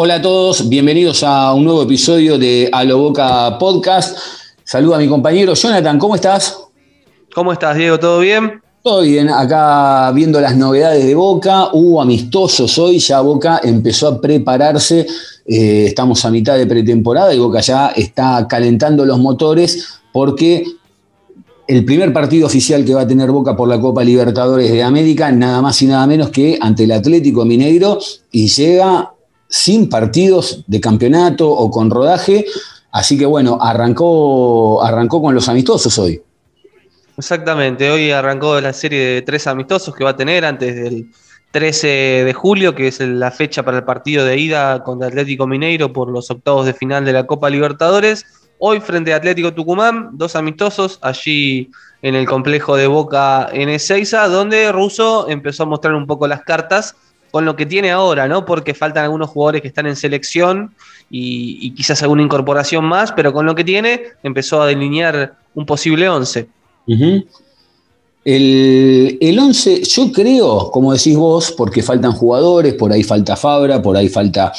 Hola a todos, bienvenidos a un nuevo episodio de A lo Boca Podcast. Saluda a mi compañero Jonathan, ¿cómo estás? ¿Cómo estás, Diego? ¿Todo bien? Todo bien, acá viendo las novedades de Boca, hubo amistosos hoy, ya Boca empezó a prepararse, eh, estamos a mitad de pretemporada y Boca ya está calentando los motores porque el primer partido oficial que va a tener Boca por la Copa Libertadores de América, nada más y nada menos que ante el Atlético Mineiro, y llega sin partidos de campeonato o con rodaje. Así que bueno, arrancó, arrancó con los amistosos hoy. Exactamente, hoy arrancó la serie de tres amistosos que va a tener antes del 13 de julio, que es la fecha para el partido de ida contra Atlético Mineiro por los octavos de final de la Copa Libertadores. Hoy frente a Atlético Tucumán, dos amistosos allí en el complejo de Boca en Ezeiza, donde Russo empezó a mostrar un poco las cartas con lo que tiene ahora, ¿no? Porque faltan algunos jugadores que están en selección y, quizás alguna incorporación más, pero con lo que tiene empezó a delinear un posible 11. el, 11, yo creo, como decís vos, porque faltan jugadores, por ahí falta Fabra, por ahí falta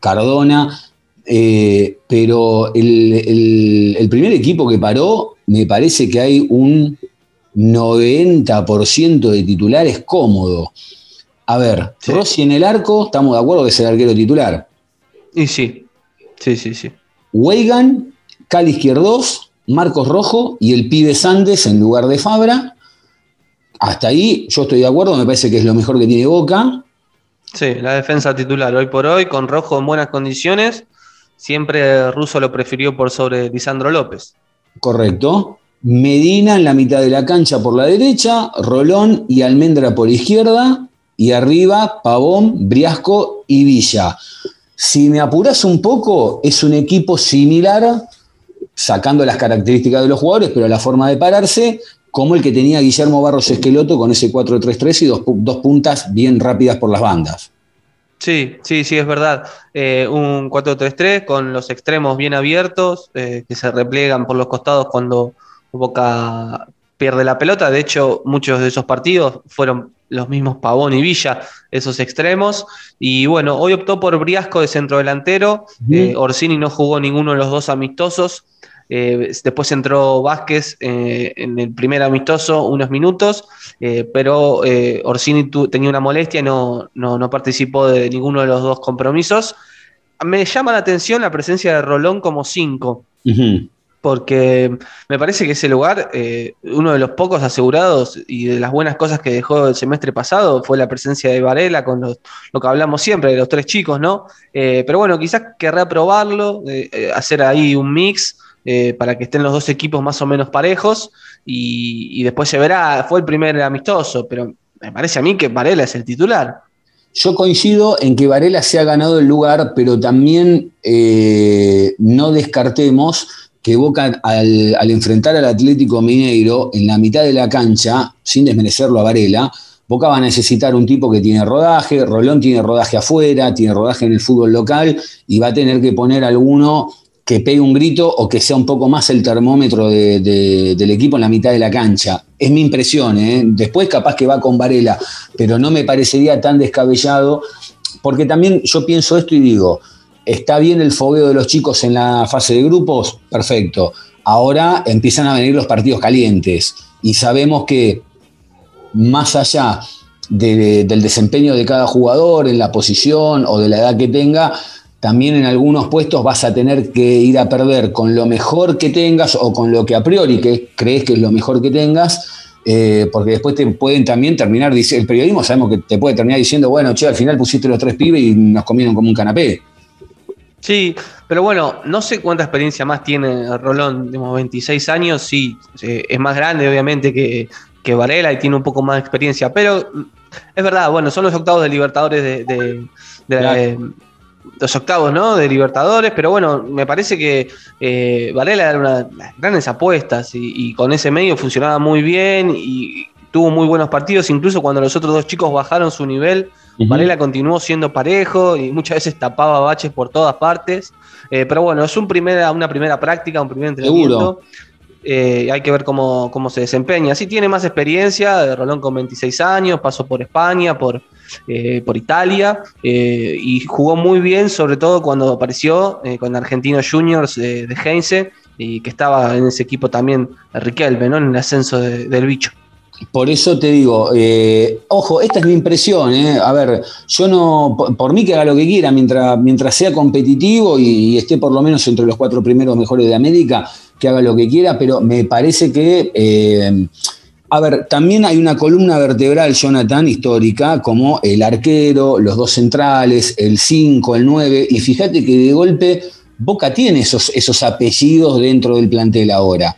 Cardona, eh, pero el, el primer equipo que paró, me parece que hay un 90% de titulares cómodo. A ver, Rossi en el arco, estamos de acuerdo que es el arquero titular. Y sí, sí, sí, sí. Weigan, Cali Izquierdos, Marcos Rojo y el pibe Sandes en lugar de Fabra. Hasta ahí yo estoy de acuerdo, me parece que es lo mejor que tiene Boca. Sí, la defensa titular hoy por hoy, con Rojo en buenas condiciones. Siempre Russo lo prefirió por sobre Lisandro López. Correcto. Medina en la mitad de la cancha por la derecha, Rolón y Almendra por izquierda, y arriba Pavón, Briasco y Villa. Si me apuras un poco, es un equipo similar, sacando las características de los jugadores, pero la forma de pararse, como el que tenía Guillermo Barros Esqueloto con ese 4-3-3 y dos, puntas bien rápidas por las bandas. Sí, sí, sí, es verdad. Eh, un 4-3-3 con los extremos bien abiertos, eh, que se repliegan por los costados cuando Boca pierde la pelota. De hecho, muchos de esos partidos fueron los mismos Pavón y Villa, esos extremos. Y bueno, hoy optó por Briasco de centrodelantero. delantero. Eh, Orsini no jugó ninguno de los dos amistosos. Eh, después entró Vázquez eh, en el primer amistoso unos minutos, pero Orsini tenía una molestia y no, no, participó de ninguno de los dos compromisos. Me llama la atención la presencia de Rolón como cinco porque me parece que ese lugar, eh, uno de los pocos asegurados y de las buenas cosas que dejó el semestre pasado fue la presencia de Varela con lo que hablamos siempre de los tres chicos, ¿no? Eh, pero bueno, quizás querrá probarlo, eh, hacer ahí un mix para que estén los dos equipos más o menos parejos y, después se verá, fue el primer amistoso, pero me parece a mí que Varela es el titular. Yo coincido en que Varela se ha ganado el lugar, pero también no descartemos que Boca al, enfrentar al Atlético Mineiro en la mitad de la cancha, sin desmerecerlo a Varela, Boca va a necesitar un tipo que tiene rodaje, Rolón tiene rodaje afuera, tiene rodaje en el fútbol local y va a tener que poner alguno que pegue un grito o que sea un poco más el termómetro del equipo en la mitad de la cancha. Es mi impresión, ¿eh? después capaz que va con Varela, pero no me parecería tan descabellado, porque también yo pienso esto y digo, ¿Está bien el fogueo de los chicos en la fase de grupos? Perfecto. Ahora empiezan a venir los partidos calientes y sabemos que más allá del desempeño de cada jugador en la posición o de la edad que tenga, también en algunos puestos vas a tener que ir a perder con lo mejor que tengas o con lo que a priori crees que es lo mejor que tengas, eh, porque después te pueden también terminar, el periodismo sabemos que te puede terminar diciendo, bueno, che, al final pusiste los tres pibes y nos comieron como un canapé. Sí, pero bueno, no sé cuánta experiencia más tiene Rolón, digamos, 26 años, sí, es más grande obviamente que, que Varela y tiene un poco más de experiencia. Pero es verdad, bueno, son los octavos de Libertadores de, los octavos, ¿no? De Libertadores, pero bueno, me parece que eh, Varela era una de las grandes apuestas y, con ese medio funcionaba muy bien y tuvo muy buenos partidos, incluso cuando los otros dos chicos bajaron su nivel, Varela continuó siendo parejo y muchas veces tapaba baches por todas partes. Eh, pero bueno, es un primera, una primera práctica, un primer entrenamiento. Eh, hay que ver cómo, cómo, se desempeña. Sí tiene más experiencia, Rolón con 26 años, pasó por España, por, eh, por Italia, y jugó muy bien, sobre todo cuando apareció con Argentinos Juniors de Heinze, y que estaba en ese equipo también Riquelme, ¿no? en el ascenso del bicho. Por eso te digo, eh, ojo, esta es mi impresión, eh. a ver, yo no, por, mí que haga lo que quiera, mientras, mientras sea competitivo y, esté por lo menos entre los cuatro primeros mejores de América, que haga lo que quiera, pero me parece que, eh, a ver, también hay una columna vertebral, Jonathan, histórica, como el arquero, los dos centrales, el 5, el 9, y fíjate que de golpe Boca tiene esos, esos apellidos dentro del plantel ahora.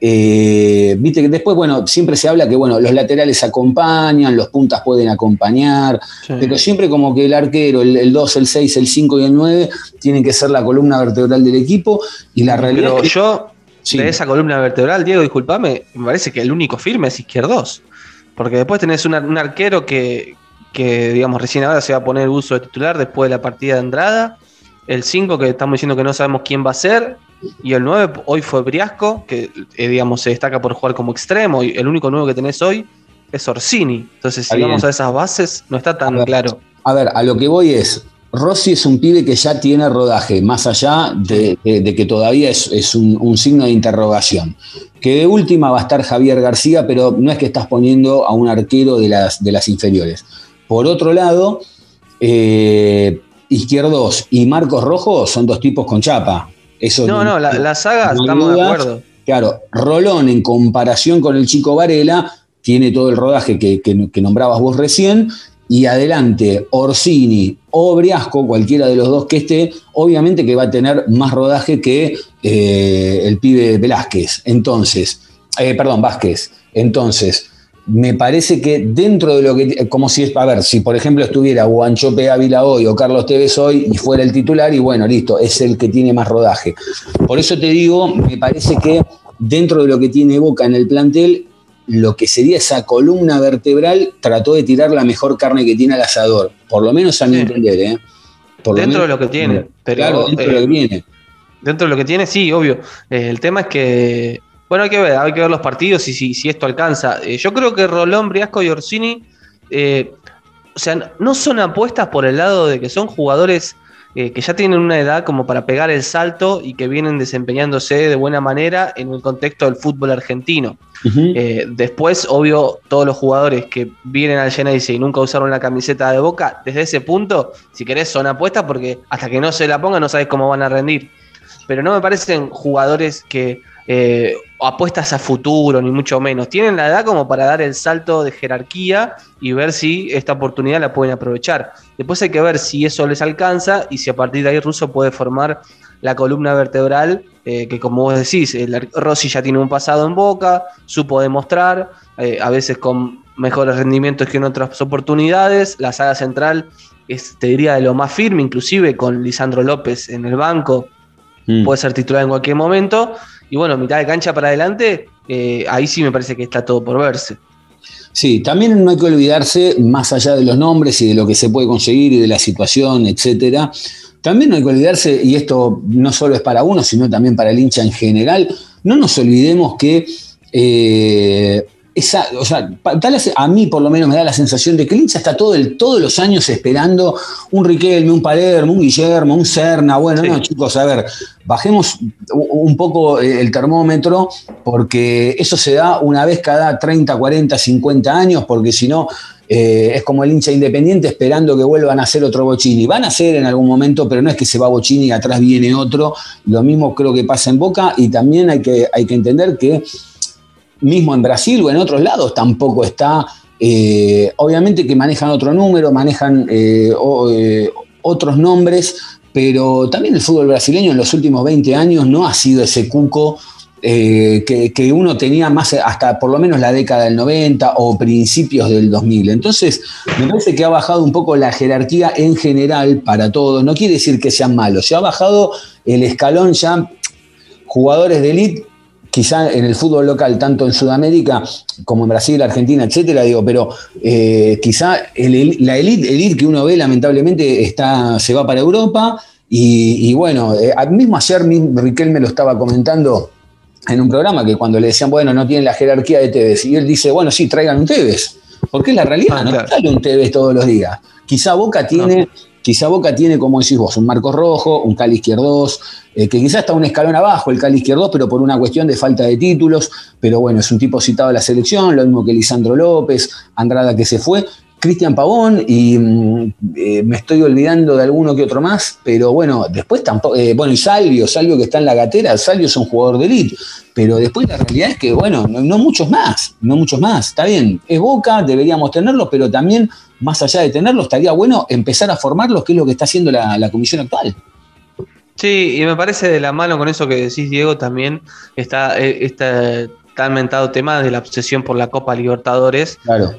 Eh, viste que después, bueno, siempre se habla que, bueno, los laterales acompañan, los puntas pueden acompañar, pero siempre como que el arquero, el, 2, el 6, el 5 y el 9 tienen que ser la columna vertebral del equipo y la realidad. Pero yo, de esa columna vertebral, Diego, discúlpame, me parece que el único firme es izquierdos, porque después tenés un arquero que, que, digamos, recién ahora se va a poner uso de titular después de la partida de Andrada, el 5 que estamos diciendo que no sabemos quién va a ser, y el 9 hoy fue Briasco, que eh, digamos se destaca por jugar como extremo. Y el único nuevo que tenés hoy es Orsini. Entonces, si vamos a esas bases, no está tan claro. A ver, a lo que voy es. Rossi es un pibe que ya tiene rodaje, más allá de, que todavía es, un, signo de interrogación. Que de última va a estar Javier García, pero no es que estás poniendo a un arquero de las, de las inferiores. Por otro lado, eh, Izquierdos y Marcos Rojo son dos tipos con chapa no, no, la, saga estamos de acuerdo. Claro, Rolón en comparación con el chico Varela tiene todo el rodaje que, nombrabas vos recién, y adelante Orsini o Briasco, cualquiera de los dos que esté, obviamente que va a tener más rodaje que eh, el pibe Velázquez. Entonces, eh, perdón, Vázquez. Entonces, me parece que dentro de lo que, como si, a ver, si por ejemplo estuviera Guanchope Ávila hoy o Carlos Tevez hoy y fuera el titular, y bueno, listo, es el que tiene más rodaje. Por eso te digo, me parece que dentro de lo que tiene Boca en el plantel, lo que sería esa columna vertebral trató de tirar la mejor carne que tiene al asador, por lo menos a mi entender, ¿eh? dentro de lo que tiene, pero, claro, dentro de lo que viene. Eh, dentro de lo que tiene, sí, obvio. Eh, el tema es que bueno, hay que ver, hay que ver los partidos y si, si esto alcanza. Eh, yo creo que Rolón, Briasco y Orsini, eh, o sea, no son apuestas por el lado de que son jugadores eh, que ya tienen una edad como para pegar el salto y que vienen desempeñándose de buena manera en el contexto del fútbol argentino. después, obvio, todos los jugadores que vienen al Genesis y nunca usaron la camiseta de boca, desde ese punto, si querés, son apuestas porque hasta que no se la pongan no sabes cómo van a rendir. Pero no me parecen jugadores que eh, apuestas a futuro, ni mucho menos. Tienen la edad como para dar el salto de jerarquía y ver si esta oportunidad la pueden aprovechar. Después hay que ver si eso les alcanza y si a partir de ahí Russo puede formar la columna vertebral, eh, que como vos decís, el Rossi ya tiene un pasado en boca, supo demostrar, eh, a veces con mejores rendimientos que en otras oportunidades. La saga central es, te diría, de lo más firme, inclusive con Lisandro López en el banco. Mm. Puede ser titular en cualquier momento y bueno, mitad de cancha para adelante, eh, ahí sí me parece que está todo por verse. Sí, también no hay que olvidarse, más allá de los nombres y de lo que se puede conseguir y de la situación, etcétera, también no hay que olvidarse, y esto no solo es para uno, sino también para el hincha en general, no nos olvidemos que eh, esa, o sea, a mí por lo menos me da la sensación de que el hincha está todo el, todos los años esperando un Riquelme, un Palermo, un Guillermo, un Serna. Bueno, no, chicos, a ver, bajemos un poco el termómetro porque eso se da una vez cada 30, 40, 50 años, porque si no, eh, es como el hincha independiente esperando que vuelvan a ser otro Bochini. Van a ser en algún momento, pero no es que se va Bochini y atrás viene otro. Lo mismo creo que pasa en Boca y también hay que, hay que entender que mismo en Brasil o en otros lados tampoco está. Eh, obviamente que manejan otro número, manejan eh, eh, otros nombres, pero también el fútbol brasileño en los últimos 20 años no ha sido ese cuco eh, que, uno tenía más hasta por lo menos la década del 90 o principios del 2000. Entonces, me parece que ha bajado un poco la jerarquía en general para todos. No quiere decir que sean malos, se ha bajado el escalón ya jugadores de élite quizá en el fútbol local, tanto en Sudamérica como en Brasil, Argentina, etcétera, digo, pero eh, quizá la élite que uno ve lamentablemente está, se va para Europa y, bueno, eh, mismo ayer Riquelme lo estaba comentando en un programa que cuando le decían, bueno, no tienen la jerarquía de Tevez, y él dice, bueno, sí, traigan un Tevez, porque es la realidad, ah, no sale un Tevez todos los días. Quizá Boca tiene, quizá Boca tiene, como decís vos, un Marcos Rojo, un Cali Izquierdos, eh, que quizá está un escalón abajo el Cali Izquierdos, pero por una cuestión de falta de títulos, pero bueno, es un tipo citado a la selección, lo mismo que Lisandro López, Andrada que se fue, Cristian Pavón y mm, eh, me estoy olvidando de alguno que otro más, pero bueno, después tampoco, eh, bueno, y Salvio, Salvio que está en la gatera, Salvio es un jugador de elite, pero después la realidad es que, bueno, no, muchos más, no muchos más, está bien, es Boca, deberíamos tenerlos, pero también, más allá de tenerlos, estaría bueno empezar a formarlos, que es lo que está haciendo la, comisión actual. Sí, y me parece de la mano con eso que decís, Diego, también está este tan mentado tema de la obsesión por la Copa Libertadores. Claro.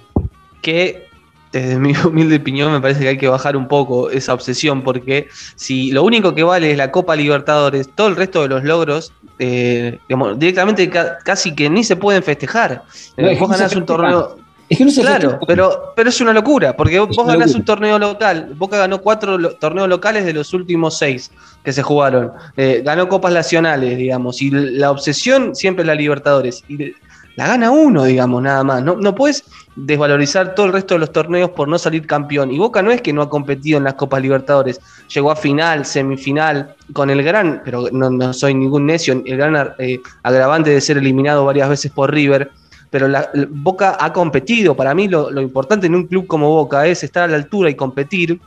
Que desde mi humilde opinión, me parece que hay que bajar un poco esa obsesión, porque si lo único que vale es la Copa Libertadores, todo el resto de los logros, eh, directamente casi que ni se pueden festejar. Eh, vos ganás un torneo. Es que no se Claro, pero, pero es una locura, porque vos ganás un torneo local. Boca ganó cuatro torneos locales de los últimos seis que se jugaron. Eh, ganó copas nacionales, digamos, y la obsesión siempre es la Libertadores. Y la gana uno, digamos, nada más. No, no puedes desvalorizar todo el resto de los torneos por no salir campeón. Y Boca no es que no ha competido en las Copas Libertadores, llegó a final, semifinal, con el gran, pero no, soy ningún necio, el gran eh, agravante de ser eliminado varias veces por River. Pero la, Boca ha competido. Para mí lo, importante en un club como Boca es estar a la altura y competir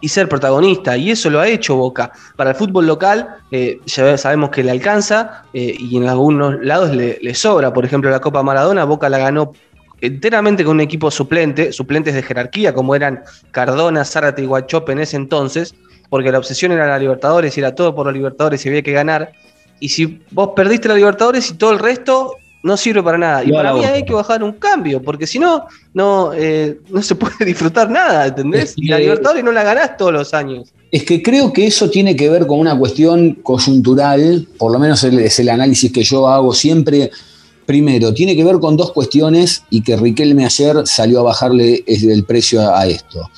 y ser protagonista. Y eso lo ha hecho Boca. Para el fútbol local eh, ya sabemos que le alcanza eh, y en algunos lados le, le, sobra. Por ejemplo, la Copa Maradona, Boca la ganó enteramente con un equipo suplente, suplentes de jerarquía, como eran Cardona, Zárate y Guachope en ese entonces, porque la obsesión era la Libertadores y era todo por los Libertadores y había que ganar. Y si vos perdiste la Libertadores y todo el resto no sirve para nada. Y para mí hay que bajar un cambio, porque si no, no, eh, no se puede disfrutar nada, ¿entendés? y la Libertadores no la ganás todos los años. Es que creo que eso tiene que ver con una cuestión coyuntural, por lo menos es el análisis que yo hago siempre Primero, tiene que ver con dos cuestiones y que Riquelme ayer salió a bajarle el precio a, esto.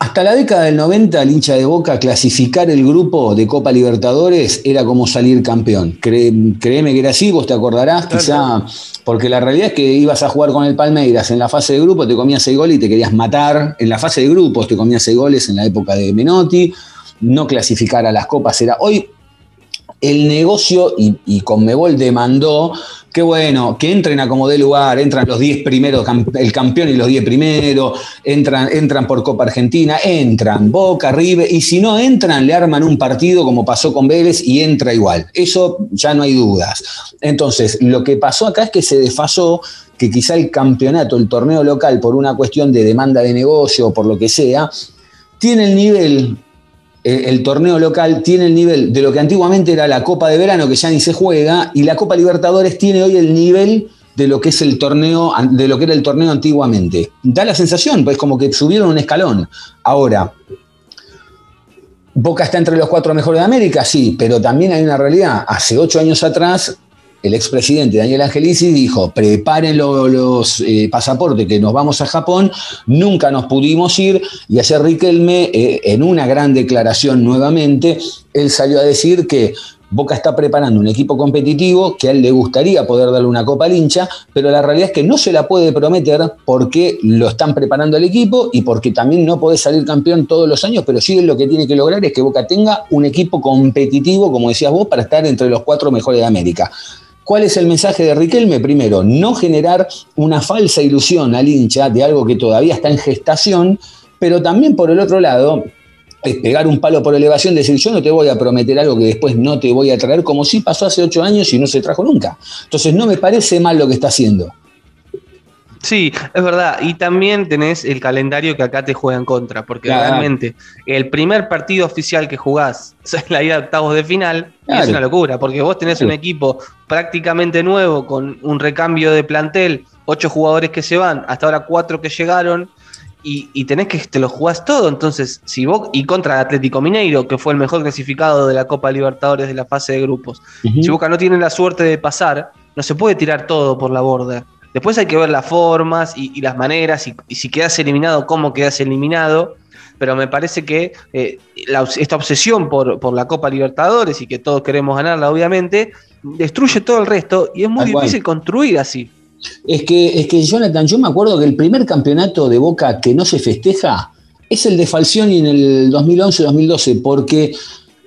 Hasta la década del 90, el hincha de Boca, clasificar el grupo de Copa Libertadores era como salir campeón. créeme que era así, vos te acordarás, quizá, porque la realidad es que ibas a jugar con el Palmeiras en la fase de grupo, te comías seis goles y te querías matar. En la fase de grupos te comías seis goles en la época de Menotti. No clasificar a las copas era. Hoy el negocio y, y Conmebol demandó que bueno, que entren a como de lugar, entran los 10 primeros, el campeón y los 10 primeros, entran, entran por Copa Argentina, entran, Boca, River, y si no entran, le arman un partido como pasó con Vélez y entra igual. Eso ya no hay dudas. Entonces, lo que pasó acá es que se desfasó que quizá el campeonato, el torneo local, por una cuestión de demanda de negocio o por lo que sea, tiene el nivel el torneo local tiene el nivel de lo que antiguamente era la Copa de Verano, que ya ni se juega, y la Copa Libertadores tiene hoy el nivel de lo que es el torneo, de lo que era el torneo antiguamente. Da la sensación, pues como que subieron un escalón. Ahora, Boca está entre los cuatro mejores de América, sí, pero también hay una realidad. Hace ocho años atrás el expresidente Daniel Angelici dijo, preparen los eh, pasaportes que nos vamos a Japón, nunca nos pudimos ir, y ayer Riquelme, eh, en una gran declaración nuevamente, él salió a decir que Boca está preparando un equipo competitivo que a él le gustaría poder darle una copa al hincha, pero la realidad es que no se la puede prometer porque lo están preparando el equipo y porque también no puede salir campeón todos los años, pero sí lo que tiene que lograr es que Boca tenga un equipo competitivo, como decías vos, para estar entre los cuatro mejores de América. ¿Cuál es el mensaje de Riquelme? Primero, no generar una falsa ilusión al hincha de algo que todavía está en gestación, pero también por el otro lado, es pegar un palo por elevación, decir yo no te voy a prometer algo que después no te voy a traer, como si pasó hace ocho años y no se trajo nunca. Entonces no me parece mal lo que está haciendo. Sí, es verdad. Y también tenés el calendario que acá te juega en contra, porque realmente el primer partido oficial que jugás es la ida de octavos de final, es una locura, porque vos tenés un equipo prácticamente nuevo, con un recambio de plantel, ocho jugadores que se van, hasta ahora cuatro que llegaron, y, tenés que te lo jugás todo. Entonces, si vos, y contra el Atlético Mineiro, que fue el mejor clasificado de la Copa Libertadores de la fase de grupos, si Boca no tiene la suerte de pasar, no se puede tirar todo por la borda. Después hay que ver las formas y, las maneras, y, si quedas eliminado, cómo quedas eliminado. Pero me parece que eh, esta obsesión por, por, la Copa Libertadores y que todos queremos ganarla, obviamente, destruye todo el resto y es muy difícil construir así. Es que, es que, Jonathan, yo me acuerdo que el primer campeonato de Boca que no se festeja es el de Falcioni en el 2011-2012, porque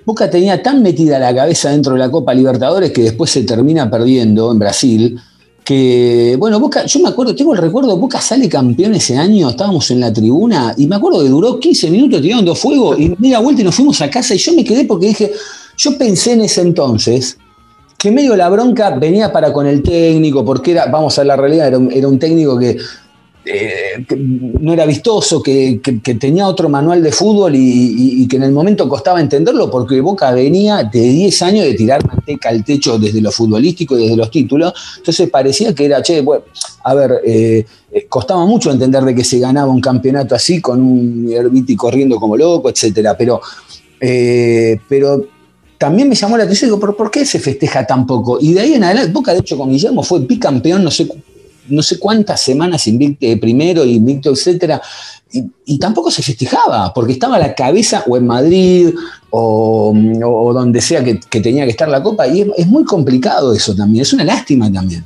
Boca tenía tan metida la cabeza dentro de la Copa Libertadores que después se termina perdiendo en Brasil que, bueno, Boca, yo me acuerdo, tengo el recuerdo, Boca sale campeón ese año, estábamos en la tribuna y me acuerdo que duró 15 minutos tirando fuego y media vuelta y nos fuimos a casa y yo me quedé porque dije, yo pensé en ese entonces que medio la bronca venía para con el técnico, porque era, vamos a la realidad, era un técnico que eh, no era vistoso, que, tenía otro manual de fútbol y, que en el momento costaba entenderlo porque Boca venía de 10 años de tirar manteca al techo desde lo futbolístico y desde los títulos. Entonces parecía que era, che, bueno, a ver, eh, eh, costaba mucho entender de que se ganaba un campeonato así con un Herbiti corriendo como loco, etcétera. Pero, pero también me llamó la atención, digo, ¿por, ¿por qué se festeja tan poco? Y de ahí en adelante, Boca de hecho con Guillermo fue bicampeón, no sé no sé cuántas semanas invicto, eh, primero, invicto, etcétera, y, tampoco se festejaba, porque estaba a la cabeza o en Madrid o, donde sea que, tenía que estar la copa, y es, muy complicado eso también, es una lástima también.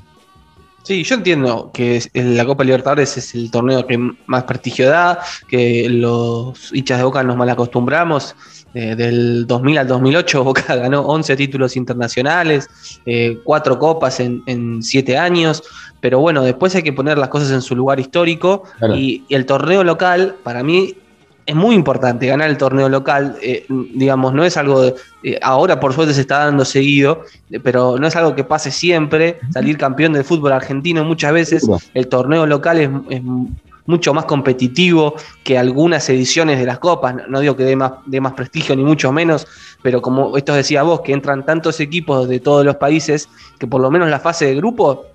Sí, yo entiendo que la Copa Libertadores es el torneo que más prestigio da, que los hinchas de Boca nos mal acostumbramos. Eh, del 2000 al 2008 Boca ganó 11 títulos internacionales, eh, cuatro copas en, en siete años. Pero bueno, después hay que poner las cosas en su lugar histórico y, el torneo local, para mí, es muy importante ganar el torneo local. Eh, digamos, no es algo, eh, ahora por suerte se está dando seguido, eh, pero no es algo que pase siempre. Salir campeón del fútbol argentino muchas veces, el torneo local es, mucho más competitivo que algunas ediciones de las copas. No digo que dé más, dé más prestigio ni mucho menos, pero como esto decía vos, que entran tantos equipos de todos los países que por lo menos la fase de grupo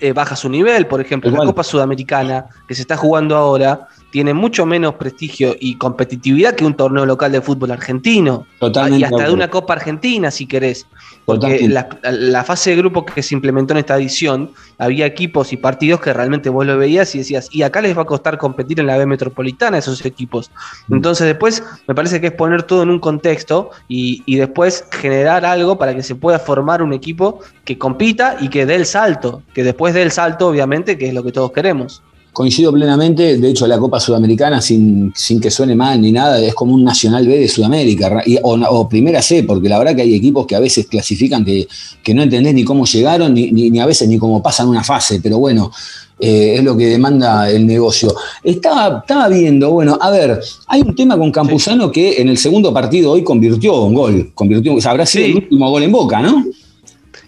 eh, baja su nivel. Por ejemplo, la Copa Sudamericana, que se está jugando ahora, tiene mucho menos prestigio y competitividad que un torneo local de fútbol argentino. Totalmente y hasta de una Copa Argentina, si querés. Porque la, fase de grupo que se implementó en esta edición, había equipos y partidos que realmente vos lo veías y decías, y acá les va a costar competir en la B metropolitana esos equipos. Mm. Entonces después me parece que es poner todo en un contexto y, y después generar algo para que se pueda formar un equipo que compita y que dé el salto, que después dé el salto obviamente, que es lo que todos queremos. Coincido plenamente, de hecho la Copa Sudamericana, sin, sin, que suene mal ni nada, es como un Nacional B de Sudamérica, o, Primera C, porque la verdad que hay equipos que a veces clasifican que, no entendés ni cómo llegaron, ni, ni, a veces ni cómo pasan una fase, pero bueno, eh, es lo que demanda el negocio. Estaba, estaba viendo, bueno, a ver, hay un tema con Campuzano que en el segundo partido hoy convirtió un gol, convirtió, habrá sido el último gol en Boca, ¿no?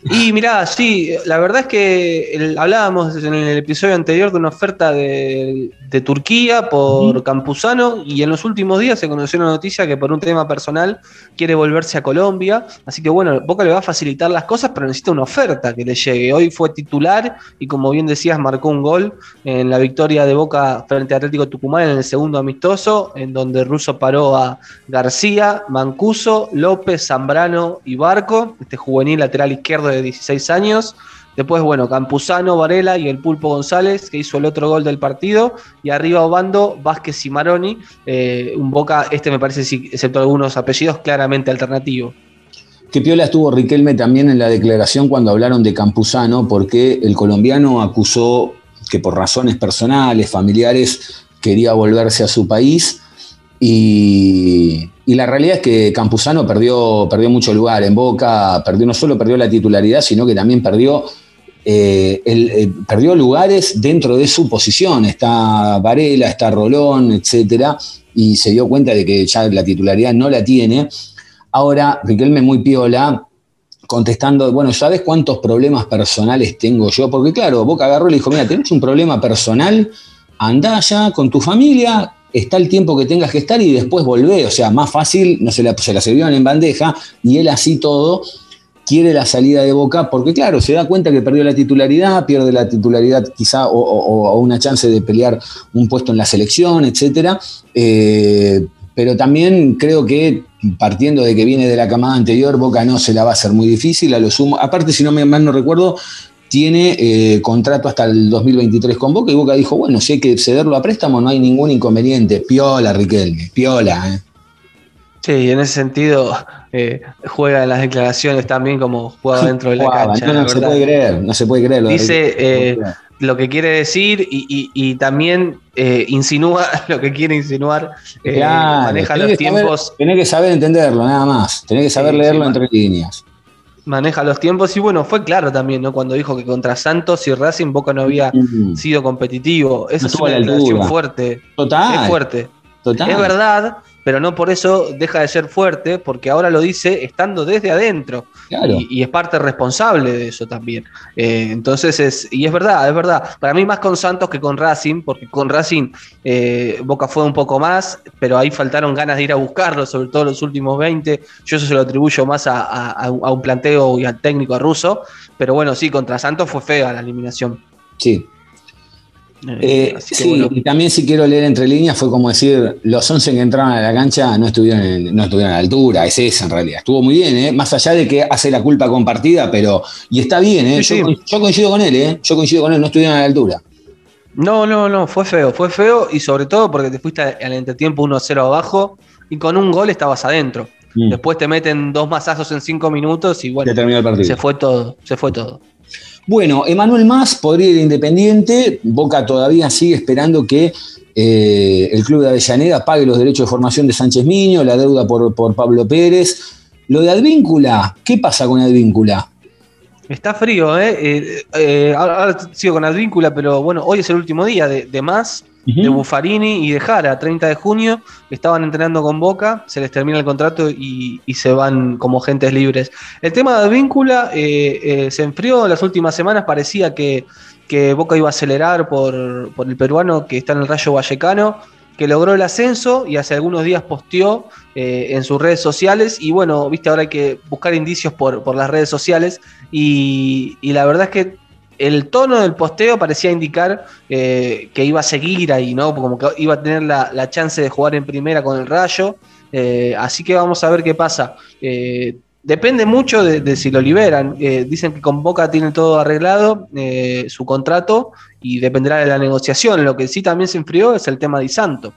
Y mirá, sí, la verdad es que hablábamos en el episodio anterior de una oferta de, Turquía por Campuzano y en los últimos días se conoció una noticia que por un tema personal quiere volverse a Colombia. Así que bueno, Boca le va a facilitar las cosas, pero necesita una oferta que le llegue. Hoy fue titular y como bien decías, marcó un gol en la victoria de Boca frente a Atlético Tucumán en el segundo amistoso, en donde Russo paró a García, Mancuso, López, Zambrano y Barco, este juvenil lateral izquierdo de 16 años. Después, bueno, Campuzano, Varela y el Pulpo González, que hizo el otro gol del partido. Y arriba Obando, Vázquez y Maroni. Eh, un Boca, este me parece, excepto algunos apellidos, claramente alternativo. Que piola estuvo Riquelme también en la declaración cuando hablaron de Campuzano, porque el colombiano acusó que por razones personales, familiares, quería volverse a su país y, la realidad es que Campuzano perdió, perdió mucho lugar en Boca, perdió, no solo perdió la titularidad, sino que también perdió, eh, eh, perdió lugares dentro de su posición. Está Varela, está Rolón, etcétera, y se dio cuenta de que ya la titularidad no la tiene. Ahora, Riquelme muy piola, contestando, bueno, ¿sabes cuántos problemas personales tengo yo? Porque claro, Boca agarró y le dijo, mira, tenés un problema personal, andá ya con tu familia, está el tiempo que tengas que estar y después volvé. O sea, más fácil, no se la, se la sirvieron en bandeja y él así todo quiere la salida de Boca porque, claro, se da cuenta que perdió la titularidad, pierde la titularidad quizá o, una chance de pelear un puesto en la selección, etcétera. Eh, pero también creo que partiendo de que viene de la camada anterior, Boca no se la va a hacer muy difícil, a lo sumo. Aparte, si no me mal no recuerdo, tiene eh, contrato hasta el 2023 con Boca y Boca dijo, bueno, si hay que cederlo a préstamo no hay ningún inconveniente. Piola, Riquelme, piola. ¿eh? Sí, en ese sentido eh, juega en las declaraciones también como juega dentro de la cancha. No, se puede creer, no se puede creer. Dice eh, lo que quiere decir y, también eh, insinúa lo que quiere insinuar. maneja los tiempos. Tenés que saber entenderlo, nada más. Tenés que saber leerlo entre líneas. Maneja los tiempos y bueno, fue claro también, ¿no? Cuando dijo que contra Santos y Racing Boca no había mm. sido competitivo. Eso es una declaración fuerte. Total. Es fuerte. Total. Es verdad, pero no por eso deja de ser fuerte, porque ahora lo dice estando desde adentro. Y, es parte responsable de eso también. Eh, entonces, es, y es verdad, es verdad. Para mí más con Santos que con Racing, porque con Racing eh, Boca fue un poco más, pero ahí faltaron ganas de ir a buscarlo, sobre todo los últimos 20. Yo eso se lo atribuyo más a, un planteo y al técnico a Russo. Pero bueno, sí, contra Santos fue fea la eliminación. Sí, eh, sí, y también si quiero leer entre líneas fue como decir, los 11 que entraron a la cancha no estuvieron, no estuvieron a la altura, es esa en realidad. Estuvo muy bien, ¿eh? más allá de que hace la culpa compartida, pero... Y está bien, ¿eh? yo, coincido con él, ¿eh? yo coincido con él, no estuvieron a la altura. No, no, no, fue feo, fue feo y sobre todo porque te fuiste al entretiempo 1-0 abajo y con un gol estabas adentro. Mm. Después te meten dos masazos en cinco minutos y bueno, se fue todo, se fue todo. Bueno, Emanuel Más podría ir Independiente. Boca todavía sigue esperando que eh, el club de Avellaneda pague los derechos de formación de Sánchez Miño, la deuda por, Pablo Pérez. Lo de Advíncula, ¿qué pasa con Advíncula? Está frío, ¿eh? eh, eh ahora, sigo con Advíncula, pero bueno, hoy es el último día de, de Más de Buffarini y de Jara, 30 de junio, estaban entrenando con Boca, se les termina el contrato y, se van como gentes libres. El tema de Advíncula eh, eh, se enfrió en las últimas semanas, parecía que, Boca iba a acelerar por, el peruano que está en el Rayo Vallecano, que logró el ascenso y hace algunos días posteó eh, en sus redes sociales. Y bueno, viste, ahora hay que buscar indicios por, las redes sociales. Y, y, la verdad es que el tono del posteo parecía indicar eh, que iba a seguir ahí, ¿no? Como que iba a tener la, chance de jugar en primera con el Rayo. Eh, así que vamos a ver qué pasa. Eh, depende mucho de, si lo liberan. dicen que con Boca tiene todo arreglado, su contrato, y dependerá de la negociación. Lo que sí también se enfrió es el tema de Isanto.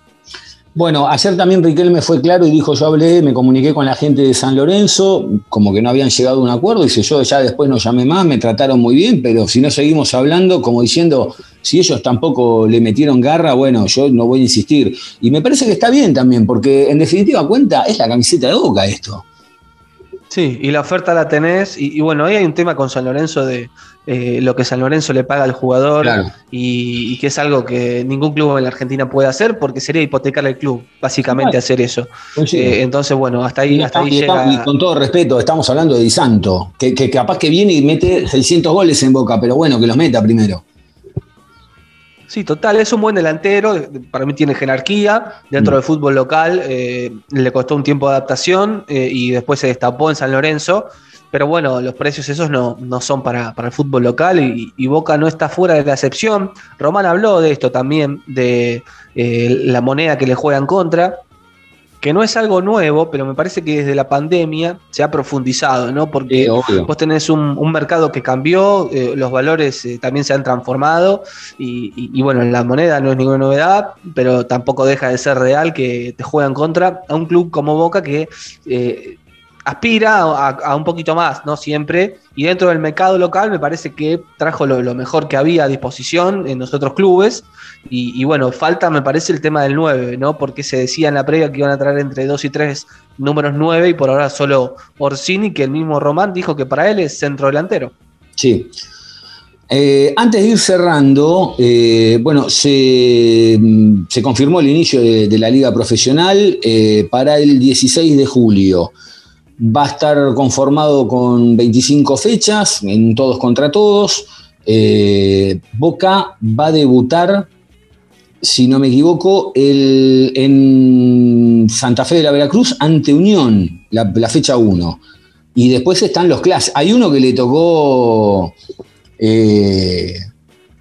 Bueno, ayer también Riquelme fue claro y dijo, yo hablé, me comuniqué con la gente de San Lorenzo, como que no habían llegado a un acuerdo, dice, yo ya después no llamé más, me trataron muy bien, pero si no seguimos hablando, como diciendo, si ellos tampoco le metieron garra, bueno, yo no voy a insistir. Y me parece que está bien también, porque en definitiva cuenta, es la camiseta de boca esto. Sí, y la oferta la tenés, y, bueno, ahí hay un tema con San Lorenzo de eh, lo que San Lorenzo le paga al jugador y, que es algo que ningún club en la Argentina puede hacer porque sería hipotecar al club, básicamente hacer eso. Eh, entonces, bueno, hasta ahí, hasta ahí llega... Y con todo respeto, estamos hablando de Di Santo, que, que capaz que viene y mete 600 goles en Boca, pero bueno, que los meta primero. Sí, total, es un buen delantero, para mí tiene jerarquía dentro mm. del fútbol local, eh, le costó un tiempo de adaptación eh, y después se destapó en San Lorenzo, pero bueno, los precios esos no, no son para, el fútbol local y, Boca no está fuera de la excepción. Román habló de esto también, de eh, la moneda que le juegan contra, que no es algo nuevo, pero me parece que desde la pandemia se ha profundizado, ¿no? Porque vos tenés un, mercado que cambió, eh, los valores eh, también se han transformado y, bueno, la moneda no es ninguna novedad, pero tampoco deja de ser real que te juegan contra a un club como Boca que eh, aspira a, un poquito más, ¿no? Siempre. Y dentro del mercado local me parece que trajo lo, mejor que había a disposición en los otros clubes. Y, bueno, falta me parece el tema del 9, ¿no? Porque se decía en la previa que iban a traer entre 2 y 3 números 9 y por ahora solo Orsini, que el mismo Román dijo que para él es centro delantero. Sí. Eh, antes de ir cerrando, eh, bueno, se, confirmó el inicio de, la liga profesional eh, para el 16 de julio. Va a estar conformado con 25 fechas, en todos contra todos. Eh, Boca va a debutar, si no me equivoco, en Santa Fe de la Veracruz ante Unión, la, fecha 1. Y después están los clases. Hay uno que le tocó. Eh,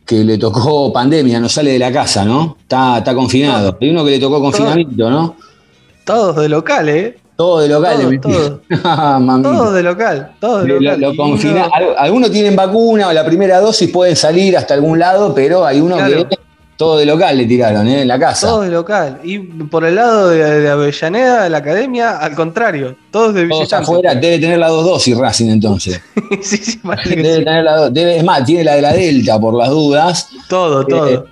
que le tocó pandemia, no sale de la casa, ¿no? Está, está confinado. Hay uno que le tocó confinamiento, ¿no? Todos de local, ¿eh? Todo de local. Todo, todo. de local. Todo de local. Algunos tienen vacuna o la primera dosis, pueden salir hasta algún lado, pero hay uno que todo de local le tiraron, ¿eh? En la casa. Todo de local. Y por el lado de, Avellaneda, de la academia, al contrario. Todos de todos afuera, debe tener la dos dosis Racing entonces. sí, sí, debe tener la dos, debe, es más, tiene la de la Delta por las dudas. Todo, eh, todo.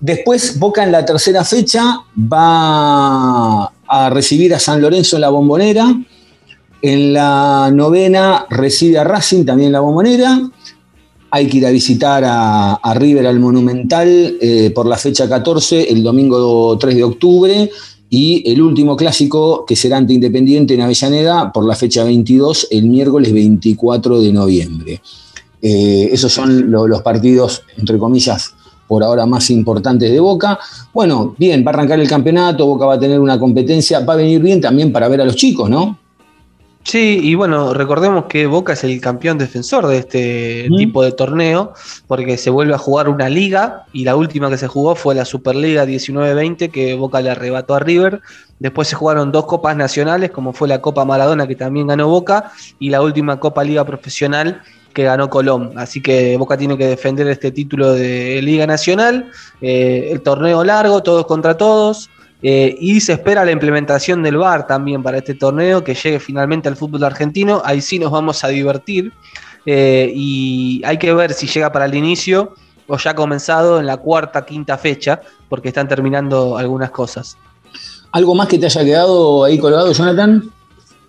Después, Boca en la tercera fecha va a recibir a San Lorenzo en la bombonera. En la novena recibe a Racing también en la bombonera. Hay que ir a visitar a, River al Monumental eh, por la fecha 14, el domingo 3 de octubre, y el último clásico que será ante Independiente en Avellaneda por la fecha 22, el miércoles 24 de noviembre. Eh, esos son los partidos, entre comillas, por ahora más importantes de Boca. Bueno, bien, va a arrancar el campeonato, Boca va a tener una competencia, va a venir bien también para ver a los chicos, ¿no? Sí, y bueno, recordemos que Boca es el campeón defensor de este tipo de torneo, porque se vuelve a jugar una liga, y la última que se jugó fue la Superliga 19-20, que Boca le arrebató a River. Después se jugaron dos copas nacionales, como fue la Copa Maradona, que también ganó Boca, y la última Copa Liga Profesional, que ganó Colón. Así que Boca tiene que defender este título de Liga Nacional. Eh, el torneo largo, todos contra todos. Eh, y se espera la implementación del VAR también para este torneo, que llegue finalmente al fútbol argentino. Ahí sí nos vamos a divertir. Eh, y hay que ver si llega para el inicio o ya ha comenzado en la cuarta, quinta fecha, porque están terminando algunas cosas. ¿Algo más que te haya quedado ahí colgado, Jonathan?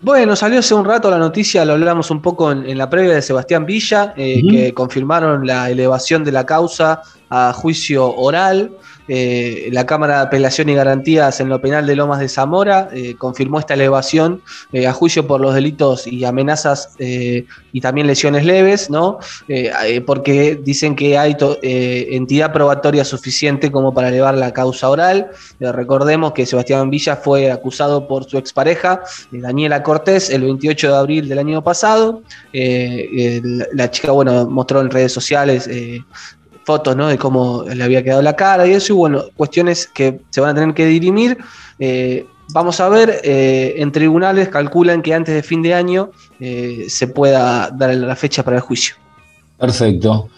Bueno, salió hace un rato la noticia, lo hablamos un poco en, la previa de Sebastián Villa, eh, que confirmaron la elevación de la causa a juicio oral. Eh, la Cámara de Apelación y Garantías en lo penal de Lomas de Zamora eh, confirmó esta elevación eh, a juicio por los delitos y amenazas y también lesiones leves, ¿no? porque dicen que hay entidad probatoria suficiente como para elevar la causa oral. recordemos que Sebastián Villa fue acusado por su expareja, Daniela Cortés, el 28 de abril del año pasado. la chica, bueno, mostró en redes sociales fotos ¿no? de cómo le había quedado la cara y eso, y bueno, cuestiones que se van a tener que dirimir. Eh, vamos a ver, eh, en tribunales calculan que antes de fin de año eh, se pueda dar la fecha para el juicio. Perfecto.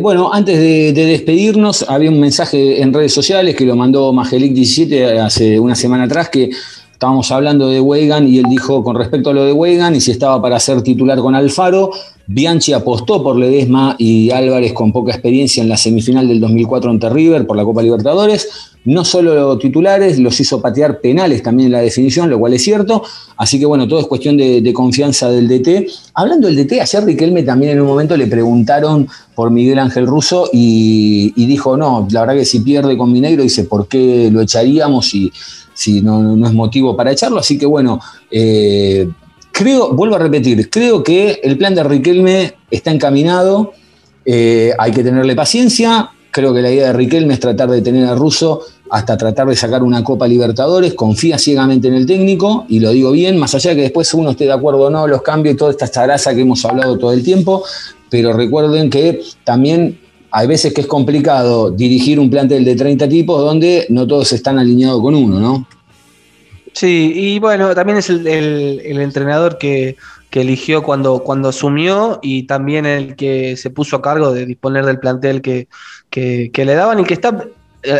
bueno, antes de, despedirnos, había un mensaje en redes sociales que lo mandó Magelic17 hace una semana atrás que estábamos hablando de Weigan y él dijo con respecto a lo de Weigan y si estaba para ser titular con Alfaro, Bianchi apostó por Ledesma y Álvarez con poca experiencia en la semifinal del 2004 ante River por la Copa Libertadores. No solo titulares, los hizo patear penales también en la definición, lo cual es cierto. Así que bueno, todo es cuestión de, confianza del DT. Hablando del DT, ayer Riquelme también en un momento le preguntaron por Miguel Ángel Russo y, dijo, no, la verdad que si pierde con Mineiro, dice, ¿por qué lo echaríamos si, si no, es motivo para echarlo? Así que bueno, eh, creo, vuelvo a repetir, creo que el plan de Riquelme está encaminado, eh, hay que tenerle paciencia, creo que la idea de Riquelme es tratar de tener a Russo hasta tratar de sacar una Copa Libertadores, confía ciegamente en el técnico, y lo digo bien, más allá de que después uno esté de acuerdo o no, los cambios y toda esta charaza que hemos hablado todo el tiempo, pero recuerden que también hay veces que es complicado dirigir un plantel de 30 tipos donde no todos están alineados con uno, ¿no? Sí, y bueno, también es el, entrenador que, eligió cuando, cuando asumió y también el que se puso a cargo de disponer del plantel que, que, que le daban y que está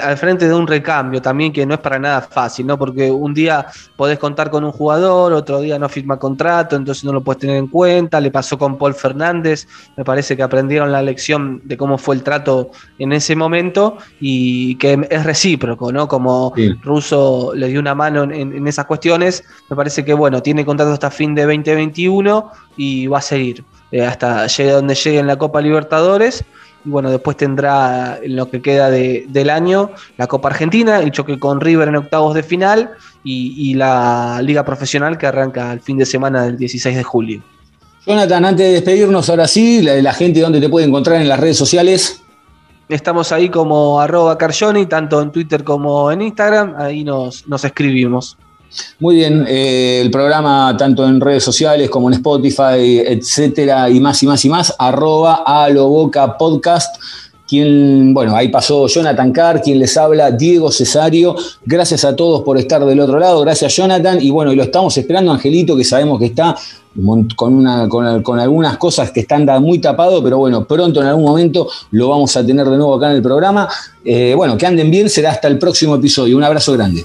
al frente de un recambio también que no es para nada fácil, ¿no? Porque un día podés contar con un jugador, otro día no firma contrato, entonces no lo puedes tener en cuenta. Le pasó con Paul Fernández, me parece que aprendieron la lección de cómo fue el trato en ese momento y que es recíproco, ¿no? Como Russo le dio una mano en, esas cuestiones, me parece que, bueno, tiene contrato hasta fin de 2021 y va a seguir eh, hasta llegue donde llegue en la Copa Libertadores y bueno, después tendrá en lo que queda del año la Copa Argentina, el choque con River en octavos de final y, la Liga Profesional que arranca el fin de semana del 16 de julio. Jonathan, antes de despedirnos, ahora sí, la, gente donde te puede encontrar en las redes sociales. Estamos ahí como arroba Carjoni, tanto en Twitter como en Instagram, ahí nos, nos escribimos. Muy bien, eh, el programa tanto en redes sociales como en Spotify, etcétera, y más y más y más, arroba a lo boca podcast. Quien, bueno, ahí pasó Jonathan Carr, quien les habla, Diego Cesario. Gracias a todos por estar del otro lado. Gracias, Jonathan. Y bueno, y lo estamos esperando, Angelito, que sabemos que está con, una, con, algunas cosas que están muy tapado, pero bueno, pronto en algún momento lo vamos a tener de nuevo acá en el programa. Eh, bueno, que anden bien, será hasta el próximo episodio. Un abrazo grande.